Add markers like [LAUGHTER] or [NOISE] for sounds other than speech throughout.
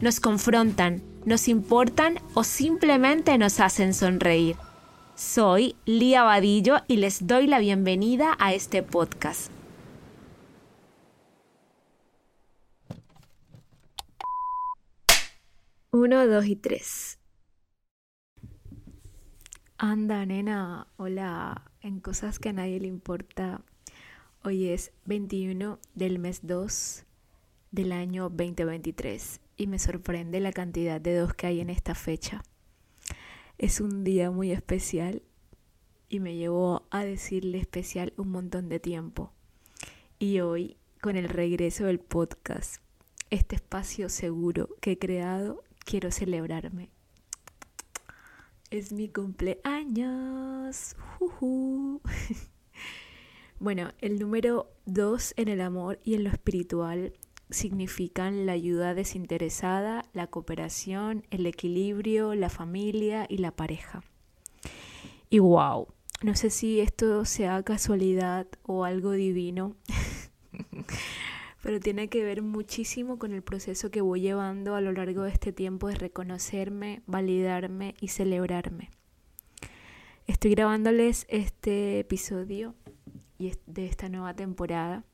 nos confrontan, nos importan o simplemente nos hacen sonreír. Soy Lía Vadillo y les doy la bienvenida a este podcast. Uno, dos y tres. Anda, nena, hola. En cosas que a nadie le importa. Hoy es 21 del mes 2 del año 2023 y me sorprende la cantidad de dos que hay en esta fecha. Es un día muy especial y me llevó a decirle especial un montón de tiempo. Y hoy, con el regreso del podcast, este espacio seguro que he creado, quiero celebrarme. Es mi cumpleaños. [LAUGHS] bueno, el número dos en el amor y en lo espiritual significan la ayuda desinteresada, la cooperación, el equilibrio, la familia y la pareja. Y wow, no sé si esto sea casualidad o algo divino, [LAUGHS] pero tiene que ver muchísimo con el proceso que voy llevando a lo largo de este tiempo de reconocerme, validarme y celebrarme. Estoy grabándoles este episodio de esta nueva temporada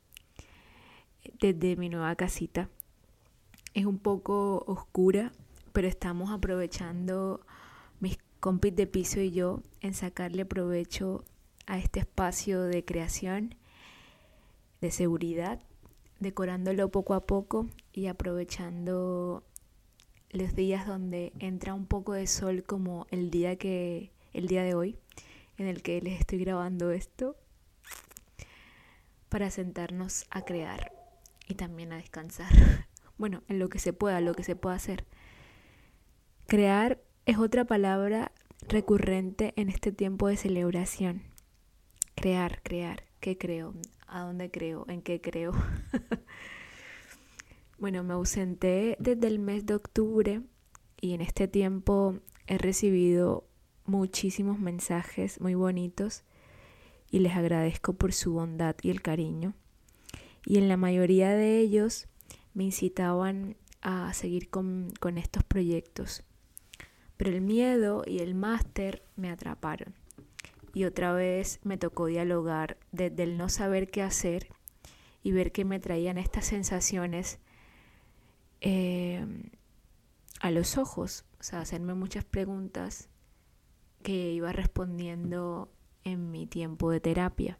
desde mi nueva casita. Es un poco oscura, pero estamos aprovechando mis compis de piso y yo en sacarle provecho a este espacio de creación, de seguridad, decorándolo poco a poco y aprovechando los días donde entra un poco de sol como el día que el día de hoy en el que les estoy grabando esto para sentarnos a crear y también a descansar. [LAUGHS] Bueno, en lo que se pueda, lo que se pueda hacer. Crear es otra palabra recurrente en este tiempo de celebración. Crear, crear. ¿Qué creo? ¿A dónde creo? ¿En qué creo? [LAUGHS] bueno, me ausenté desde el mes de octubre y en este tiempo he recibido muchísimos mensajes muy bonitos y les agradezco por su bondad y el cariño y en la mayoría de ellos me incitaban a seguir con, estos proyectos. Pero el miedo y el máster me atraparon. Y otra vez me tocó dialogar desde el no saber qué hacer y ver que me traían estas sensaciones eh, a los ojos. O sea, hacerme muchas preguntas que iba respondiendo en mi tiempo de terapia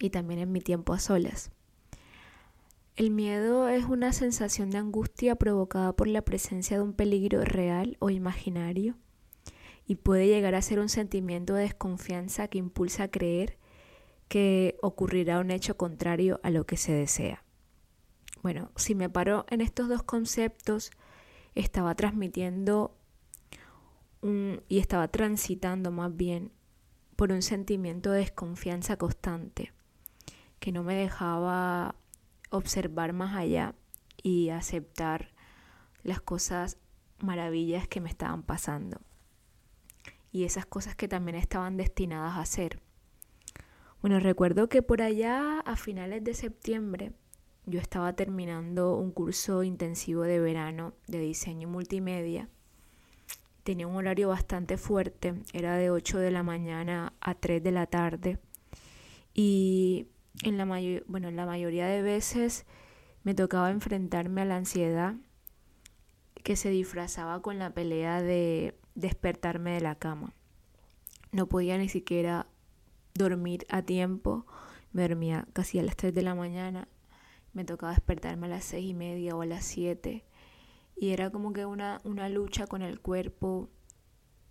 y también en mi tiempo a solas. El miedo es una sensación de angustia provocada por la presencia de un peligro real o imaginario y puede llegar a ser un sentimiento de desconfianza que impulsa a creer que ocurrirá un hecho contrario a lo que se desea. Bueno, si me paro en estos dos conceptos, estaba transmitiendo y estaba transitando más bien por un sentimiento de desconfianza constante que no me dejaba observar más allá y aceptar las cosas maravillas que me estaban pasando y esas cosas que también estaban destinadas a ser. Bueno, recuerdo que por allá a finales de septiembre yo estaba terminando un curso intensivo de verano de diseño multimedia. Tenía un horario bastante fuerte, era de 8 de la mañana a 3 de la tarde. Y en la, bueno, en la mayoría de veces me tocaba enfrentarme a la ansiedad que se disfrazaba con la pelea de despertarme de la cama. No podía ni siquiera dormir a tiempo, me dormía casi a las 3 de la mañana, me tocaba despertarme a las 6 y media o a las 7 y era como que una, una lucha con el cuerpo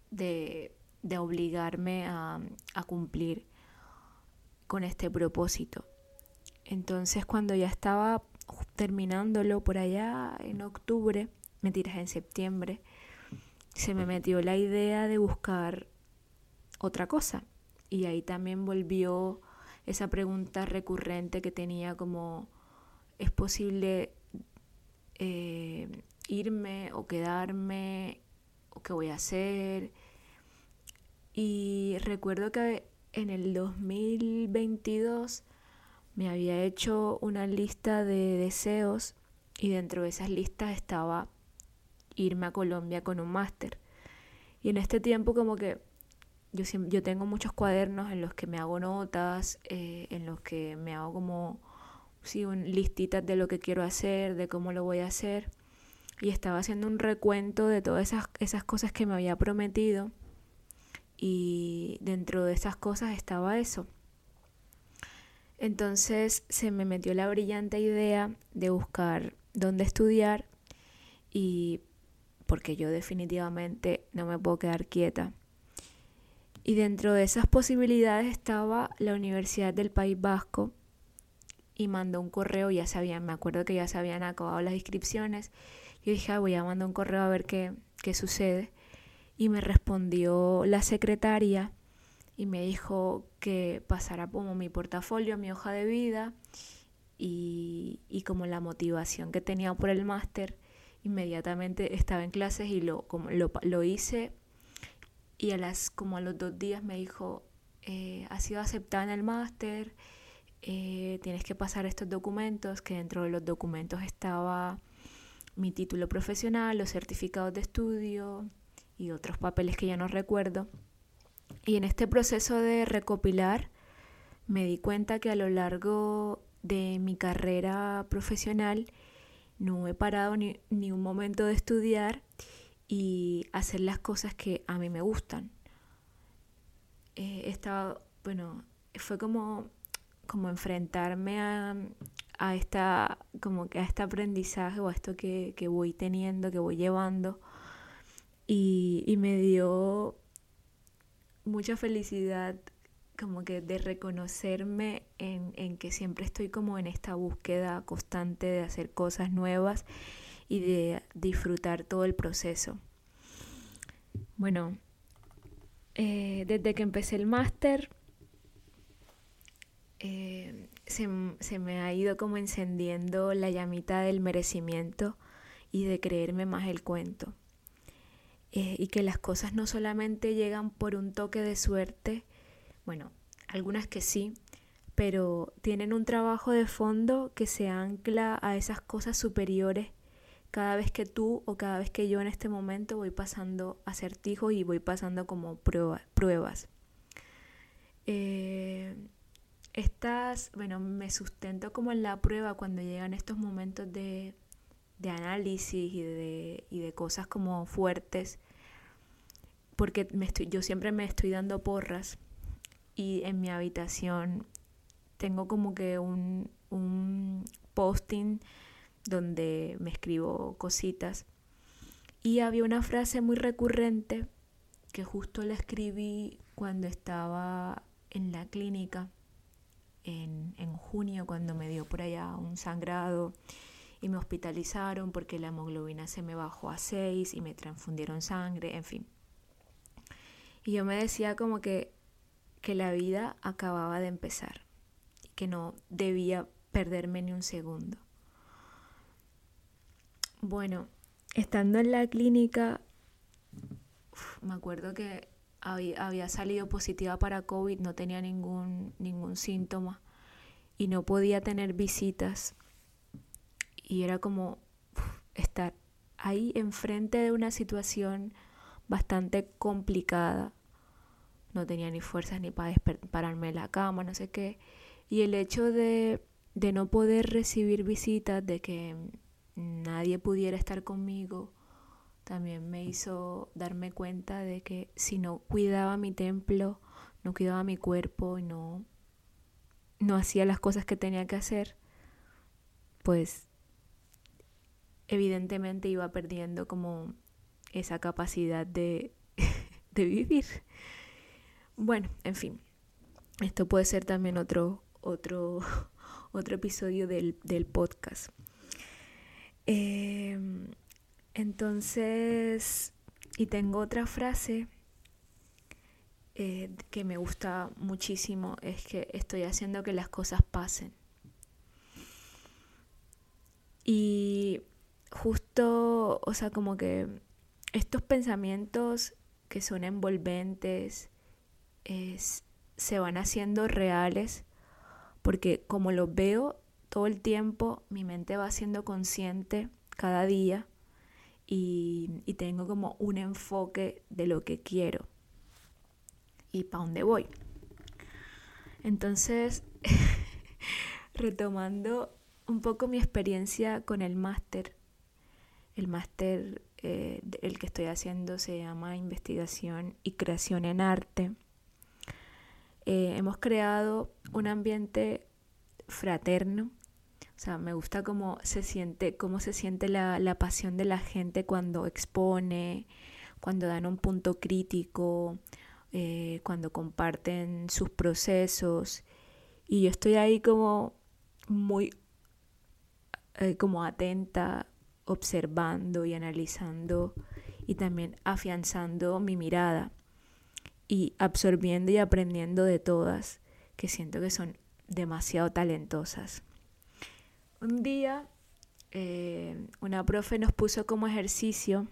de, de obligarme a, a cumplir con este propósito. Entonces cuando ya estaba terminándolo por allá en octubre, mentiras, en septiembre, se me metió la idea de buscar otra cosa. Y ahí también volvió esa pregunta recurrente que tenía como, ¿es posible eh, irme o quedarme? ¿O qué voy a hacer? Y recuerdo que en el 2022 me había hecho una lista de deseos y dentro de esas listas estaba irme a Colombia con un máster. Y en este tiempo como que yo, yo tengo muchos cuadernos en los que me hago notas, eh, en los que me hago como sí, un, listitas de lo que quiero hacer, de cómo lo voy a hacer. Y estaba haciendo un recuento de todas esas, esas cosas que me había prometido. Y dentro de esas cosas estaba eso. Entonces se me metió la brillante idea de buscar dónde estudiar y porque yo definitivamente no me puedo quedar quieta. Y dentro de esas posibilidades estaba la Universidad del País Vasco y mandó un correo, ya sabían, me acuerdo que ya se habían acabado las inscripciones. Yo dije, voy a mandar un correo a ver qué, qué sucede. Y me respondió la secretaria y me dijo que pasara como mi portafolio, mi hoja de vida y, y como la motivación que tenía por el máster. Inmediatamente estaba en clases y lo, como lo, lo hice. Y a las, como a los dos días me dijo, eh, has sido aceptada en el máster, eh, tienes que pasar estos documentos, que dentro de los documentos estaba mi título profesional, los certificados de estudio y otros papeles que ya no recuerdo. Y en este proceso de recopilar me di cuenta que a lo largo de mi carrera profesional no he parado ni, ni un momento de estudiar y hacer las cosas que a mí me gustan. Eh, estaba, bueno, fue como, como enfrentarme a, a, esta, como que a este aprendizaje o a esto que, que voy teniendo, que voy llevando. Y, y me dio mucha felicidad como que de reconocerme en, en, que siempre estoy como en esta búsqueda constante de hacer cosas nuevas y de disfrutar todo el proceso. Bueno, eh, desde que empecé el máster eh, se, se, me ha ido como encendiendo la llamita del merecimiento y de creerme más el cuento. Eh, y que las cosas no solamente llegan por un toque de suerte, bueno, algunas que sí, pero tienen un trabajo de fondo que se ancla a esas cosas superiores cada vez que tú o cada vez que yo en este momento voy pasando acertijos y voy pasando como pruebas. Eh, estas, bueno, me sustento como en la prueba cuando llegan estos momentos de, de análisis y de, y de, cosas como fuertes, porque me estoy, yo siempre me estoy dando porras y en mi habitación tengo como que un, un posting donde me escribo cositas. Y había una frase muy recurrente que justo la escribí cuando estaba en la clínica en, en, junio, cuando me dio por allá un sangrado y me hospitalizaron porque la hemoglobina se me bajó a 6 y me transfundieron sangre, en fin. Y yo me decía como que, que la vida acababa de empezar y que no debía perderme ni un segundo. Bueno, estando en la clínica, me acuerdo que había, salido positiva para COVID, no tenía ningún, ningún síntoma y no podía tener visitas. Y era como estar ahí enfrente de una situación bastante complicada. No tenía ni fuerzas ni para pararme de la cama, no sé qué. Y el hecho de, de no poder recibir visitas, de que nadie pudiera estar conmigo, también me hizo darme cuenta de que si no cuidaba mi templo, no cuidaba mi cuerpo y no, no hacía las cosas que tenía que hacer, pues evidentemente iba perdiendo como esa capacidad de, [LAUGHS] de vivir. Bueno, en fin, esto puede ser también otro, otro, [LAUGHS] otro episodio del, del podcast. Eh, Entonces, y tengo otra frase eh, que me gusta muchísimo, es que estoy haciendo que las cosas pasen. Y justo, o sea, como que estos pensamientos que son envolventes se van haciendo reales porque como los veo todo el tiempo, mi mente va siendo consciente cada día y, y tengo como un enfoque de lo que quiero y para dónde voy. Entonces, [LAUGHS] retomando un poco mi experiencia con el máster, el máster eh, el que estoy haciendo se llama Investigación y Creación en Arte. Eh, hemos creado un ambiente fraterno. O sea, me gusta cómo se siente, cómo se siente la, la pasión de la gente cuando expone, cuando dan un punto crítico, eh, cuando comparten sus procesos. Y yo estoy ahí como muy como atenta observando y analizando y también afianzando mi mirada y absorbiendo y aprendiendo de todas, que siento que son demasiado talentosas. Un día eh, una profe nos puso como ejercicio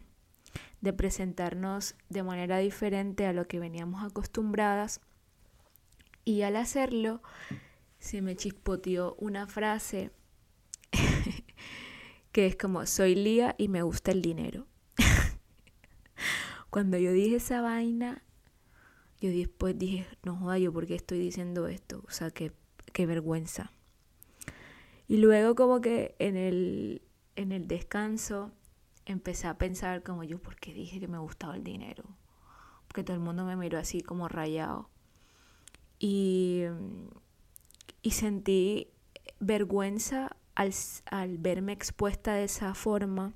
de presentarnos de manera diferente a lo que veníamos acostumbradas y al hacerlo se me chispoteó una frase que es como, soy Lía y me gusta el dinero. [LAUGHS] Cuando yo dije esa vaina, yo después dije, no joda, yo por qué estoy diciendo esto, o sea, qué, qué vergüenza. Y luego como que en el, en el descanso empecé a pensar como yo, ¿por qué dije que me gustaba el dinero? Porque todo el mundo me miró así como rayado. Y, y sentí vergüenza al, verme expuesta de esa forma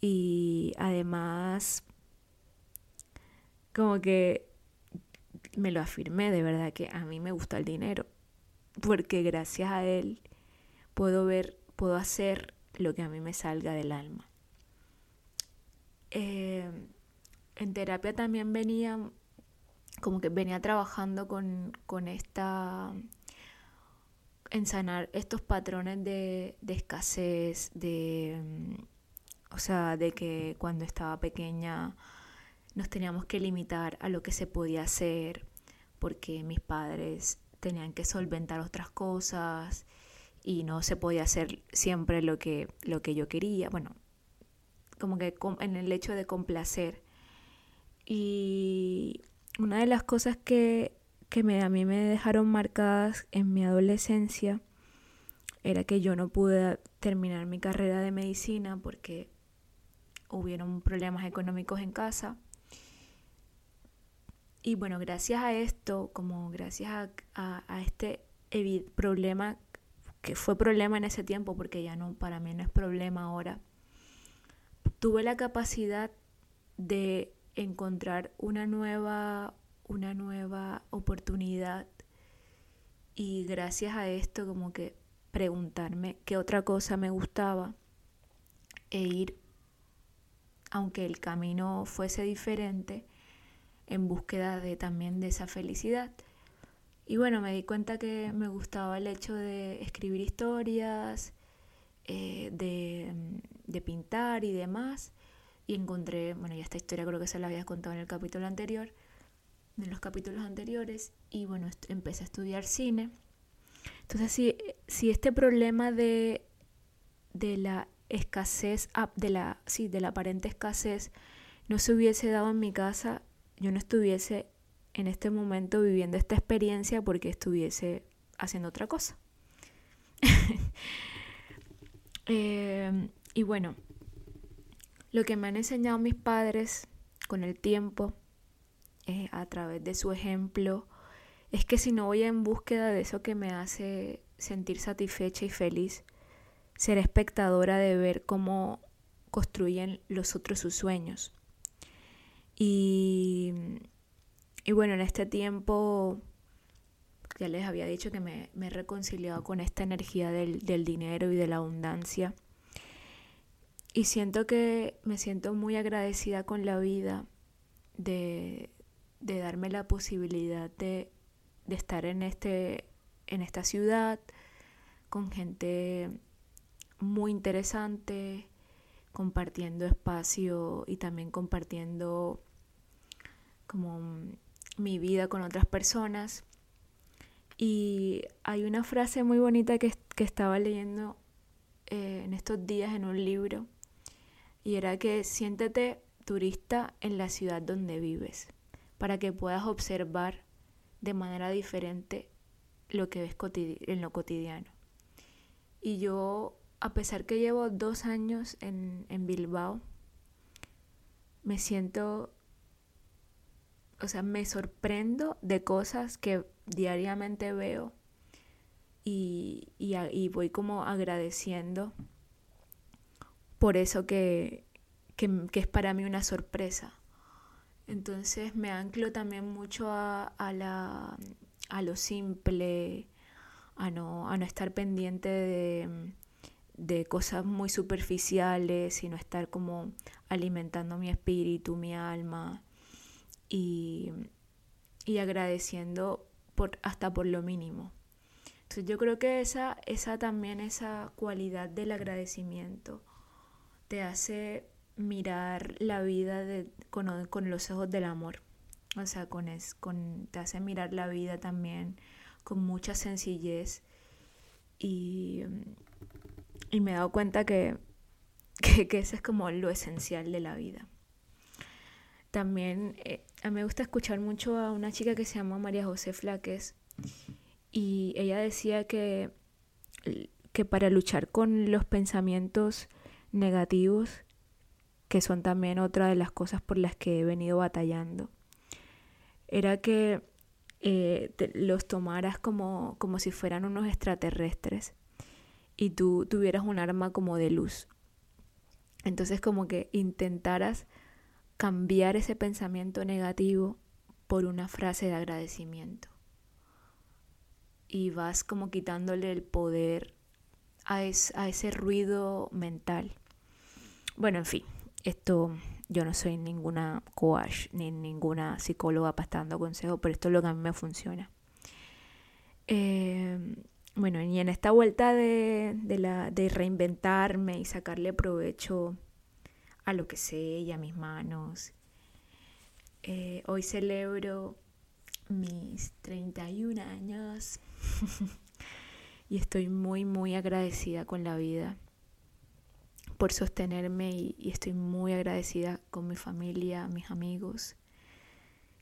y además como que me lo afirmé de verdad que a mí me gusta el dinero porque gracias a él puedo ver, puedo hacer lo que a mí me salga del alma. Eh, en terapia también venía, como que venía trabajando con, con esta en sanar estos patrones de, escasez, de, mm, o sea, de que cuando estaba pequeña nos teníamos que limitar a lo que se podía hacer porque mis padres tenían que solventar otras cosas y no se podía hacer siempre lo que, lo que yo quería, bueno, como que en el hecho de complacer. Y una de las cosas que que me, a mí me dejaron marcadas en mi adolescencia era que yo no pude terminar mi carrera de medicina porque hubieron problemas económicos en casa. Y bueno, gracias a esto, como gracias a, a, este problema, que fue problema en ese tiempo, porque ya no, para mí no es problema ahora, tuve la capacidad de encontrar una nueva una nueva oportunidad y gracias a esto como que preguntarme qué otra cosa me gustaba e ir, aunque el camino fuese diferente, en búsqueda de también de esa felicidad. Y bueno, me di cuenta que me gustaba el hecho de escribir historias, eh, de, pintar y demás. Y encontré, bueno, ya esta historia creo que se la había contado en el capítulo anterior, de los capítulos anteriores y bueno, empecé a estudiar cine. Entonces, si, si este problema de, de la escasez, de la, sí, de la aparente escasez, no se hubiese dado en mi casa, yo no estuviese en este momento viviendo esta experiencia porque estuviese haciendo otra cosa. [LAUGHS] Eh, y bueno, lo que me han enseñado mis padres con el tiempo eh, a través de su ejemplo, es que si no voy en búsqueda de eso que me hace sentir satisfecha y feliz, ser espectadora de ver cómo construyen los otros sus sueños. Y, y bueno, en este tiempo ya les había dicho que me, me he reconciliado con esta energía del, del dinero y de la abundancia. y siento que me siento muy agradecida con la vida de, de darme la posibilidad de, de estar en, este, en esta ciudad con gente muy interesante, compartiendo espacio y también compartiendo como mi vida con otras personas. Y hay una frase muy bonita que, que estaba leyendo eh, en estos días en un libro y era que siéntete turista en la ciudad donde vives para que puedas observar de manera diferente lo que ves en lo cotidiano. Y yo, a pesar que llevo dos años en, en Bilbao, me siento, o sea, me sorprendo de cosas que diariamente veo y, y, voy como agradeciendo por eso que, que, que, es para mí una sorpresa. Entonces me anclo también mucho a, a, la, a lo simple, a no, a no estar pendiente de, de cosas muy superficiales, sino estar como alimentando mi espíritu, mi alma y, y agradeciendo por, hasta por lo mínimo. Entonces yo creo que esa, esa también, esa cualidad del agradecimiento te hace mirar la vida con, con, los ojos del amor. O sea, con, es, con, te hace mirar la vida también con mucha sencillez. Y, y me he dado cuenta que, [LAUGHS] que, que, eso es como lo esencial de la vida. También eh, a mí me gusta escuchar mucho a una chica que se llama María José Flaques y ella decía que, que para luchar con los pensamientos negativos que son también otra de las cosas por las que he venido batallando, era que eh, los tomaras como, como si fueran unos extraterrestres y tú tuvieras un arma como de luz. Entonces como que intentaras cambiar ese pensamiento negativo por una frase de agradecimiento. Y vas como quitándole el poder a, a ese ruido mental. Bueno, en fin, esto yo no soy ninguna coach ni ninguna psicóloga dando consejos, pero esto es lo que a mí me funciona. Eh, bueno, y en esta vuelta de, de, la, de reinventarme y sacarle provecho a lo que sé y a mis manos, eh, hoy celebro mis 31 años [LAUGHS] y estoy muy, muy agradecida con la vida por sostenerme y, estoy muy agradecida con mi familia, mis amigos,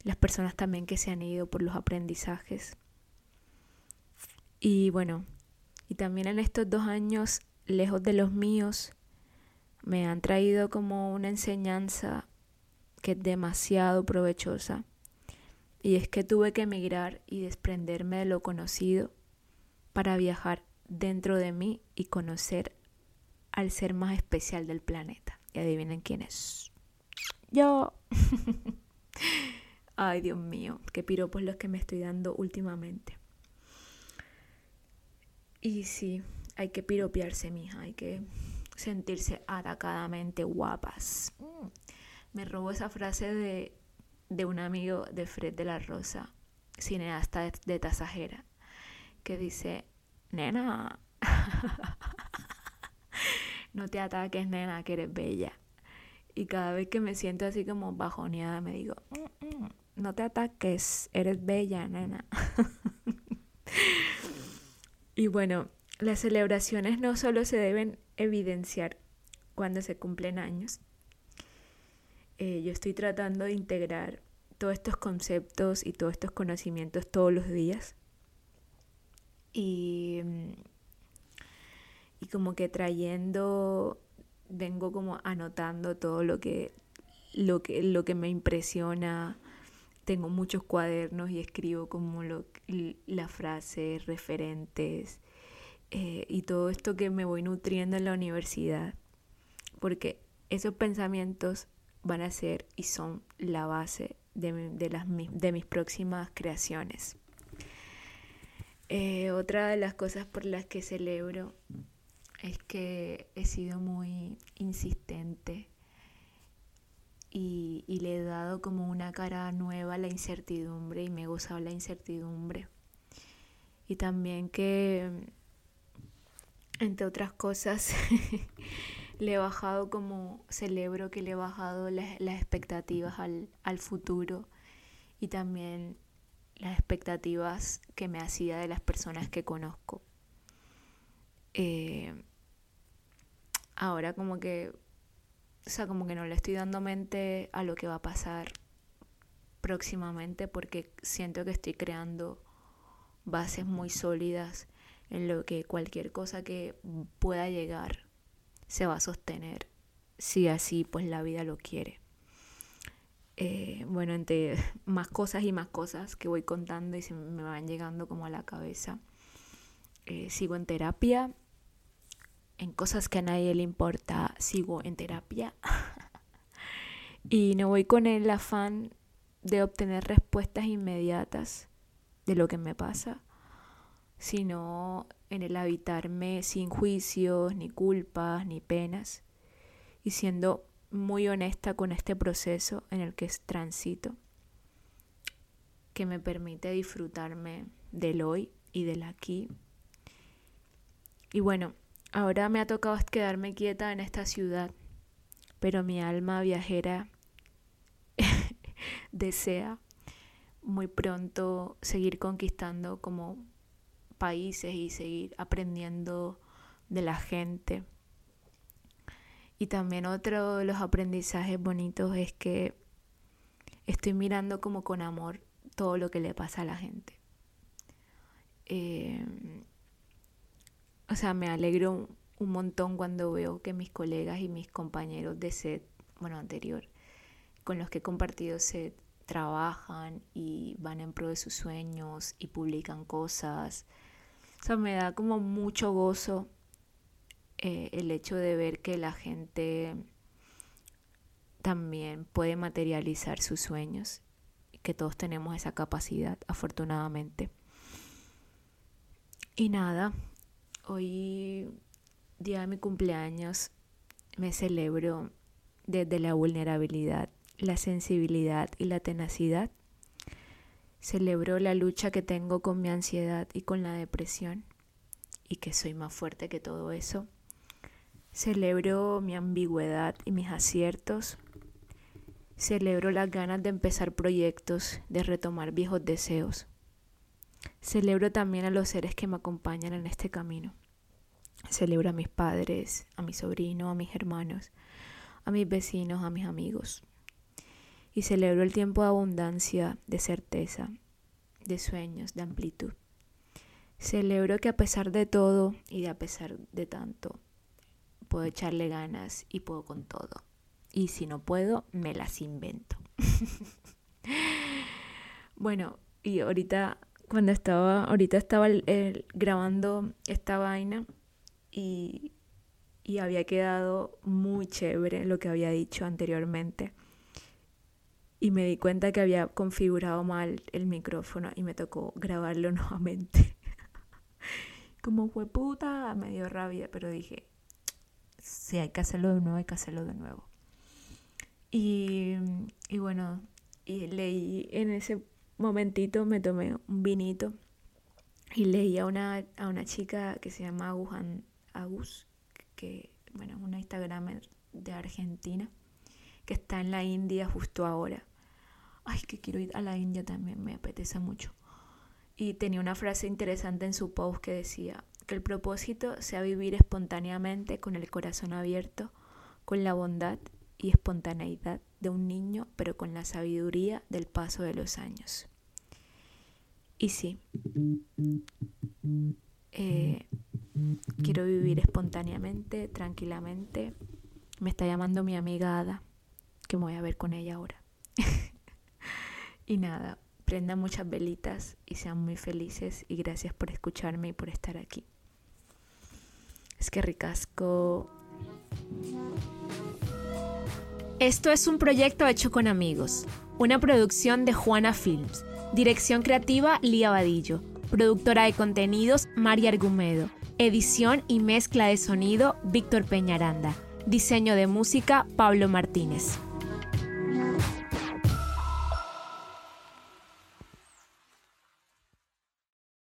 las personas también que se han ido por los aprendizajes. Y bueno, y también en estos dos años, lejos de los míos, me han traído como una enseñanza que es demasiado provechosa. Y es que tuve que emigrar y desprenderme de lo conocido para viajar dentro de mí y conocer al ser más especial del planeta. Y adivinen quién es. Yo. [LAUGHS] Ay, Dios mío, qué piropos los que me estoy dando últimamente. Y sí, hay que piropearse, mija, hay que sentirse atacadamente guapas. Mm. Me robó esa frase de, de un amigo de Fred de la Rosa, cineasta de, de Tasajera, que dice, nena, [LAUGHS] no te ataques, nena, que eres bella. Y cada vez que me siento así como bajoneada, me digo, mm, mm, no te ataques, eres bella, nena. [LAUGHS] y bueno, las celebraciones no solo se deben evidenciar cuando se cumplen años. Eh, yo estoy tratando de integrar todos estos conceptos y todos estos conocimientos todos los días. Y mm, y como que trayendo, vengo como anotando todo lo que, lo que, lo que me impresiona. Tengo muchos cuadernos y escribo como las frases, referentes eh, y todo esto que me voy nutriendo en la universidad. Porque esos pensamientos van a ser y son la base de, de, las, de mis próximas creaciones. Eh, otra de las cosas por las que celebro es que he sido muy insistente y, y, le he dado como una cara nueva a la incertidumbre y me he gozado la incertidumbre. Y también que, entre otras cosas, [LAUGHS] le he bajado como, celebro que le he bajado las, las expectativas al, al futuro y también las expectativas que me hacía de las personas que conozco. Eh, ahora como que, o sea, como que no le estoy dando mente a lo que va a pasar próximamente porque siento que estoy creando bases muy sólidas en lo que cualquier cosa que pueda llegar se va a sostener si así pues la vida lo quiere. Eh, bueno, entre [LAUGHS] más cosas y más cosas que voy contando y se me van llegando como a la cabeza. Eh, sigo en terapia, en cosas que a nadie le importa, sigo en terapia. [LAUGHS] y no voy con el afán de obtener respuestas inmediatas de lo que me pasa, sino en el habitarme sin juicios, ni culpas, ni penas, y siendo muy honesta con este proceso en el que transito, que me permite disfrutarme del hoy y del aquí. Y bueno, ahora me ha tocado quedarme quieta en esta ciudad, pero mi alma viajera [LAUGHS] desea muy pronto seguir conquistando como países y seguir aprendiendo de la gente y también otro de los aprendizajes bonitos es que estoy mirando como con amor todo lo que le pasa a la gente. Em, o sea, me alegro un montón cuando veo que mis colegas y mis compañeros de set, bueno, anterior, con los que he compartido set, trabajan y van en pro de sus sueños y publican cosas. O sea, me da como mucho gozo eh, el hecho de ver que la gente también puede materializar sus sueños que todos tenemos esa capacidad, afortunadamente. Y nada, hoy, día de mi cumpleaños, me celebro desde la vulnerabilidad, la sensibilidad y la tenacidad. Celebro la lucha que tengo con mi ansiedad y con la depresión y que soy más fuerte que todo eso. Celebro mi ambigüedad y mis aciertos. Celebro las ganas de empezar proyectos, de retomar viejos deseos. Celebro también a los seres que me acompañan en este camino. Celebro a mis padres, a mi sobrino, a mis hermanos, a mis vecinos, a mis amigos. Y celebro el tiempo de abundancia, de certeza, de sueños, de amplitud. Celebro que a pesar de todo y de a pesar de tanto, puedo echarle ganas y puedo con todo. Y si no puedo, me las invento. [LAUGHS] bueno, y ahorita, cuando estaba, ahorita estaba grabando esta vaina y, y había quedado muy chévere lo que había dicho anteriormente. Y me di cuenta que había configurado mal el micrófono y me tocó grabarlo [LAUGHS] nuevamente. Como fue puta, me dio rabia, pero dije, si hay que hacerlo de nuevo, hay que hacerlo de nuevo. Y, y bueno, y leí en ese momentito, me tomé un vinito y leí a una, a una chica que se llama Agujan, Agus, que bueno, una Instagramer de Argentina, que está en la India justo ahora. Ay, que quiero ir a la India también, me apetece mucho. Y tenía una frase interesante en su post que decía, que el propósito sea vivir espontáneamente con el corazón abierto, con la bondad y espontaneidad de un niño, pero con la sabiduría del paso de los años. Y sí, eh, quiero vivir espontáneamente, tranquilamente. Me está llamando mi amiga Ada, que me voy a ver con ella ahora. [LAUGHS] y nada, prendan muchas velitas y sean muy felices y gracias por escucharme y por estar aquí. Es que ricasco. Esto es un proyecto hecho con amigos, una producción de Juana Films, dirección creativa Lía Vadillo, productora de contenidos María Argumedo, Edición y mezcla de sonido, Víctor Peñaranda. Diseño de música, Pablo Martínez.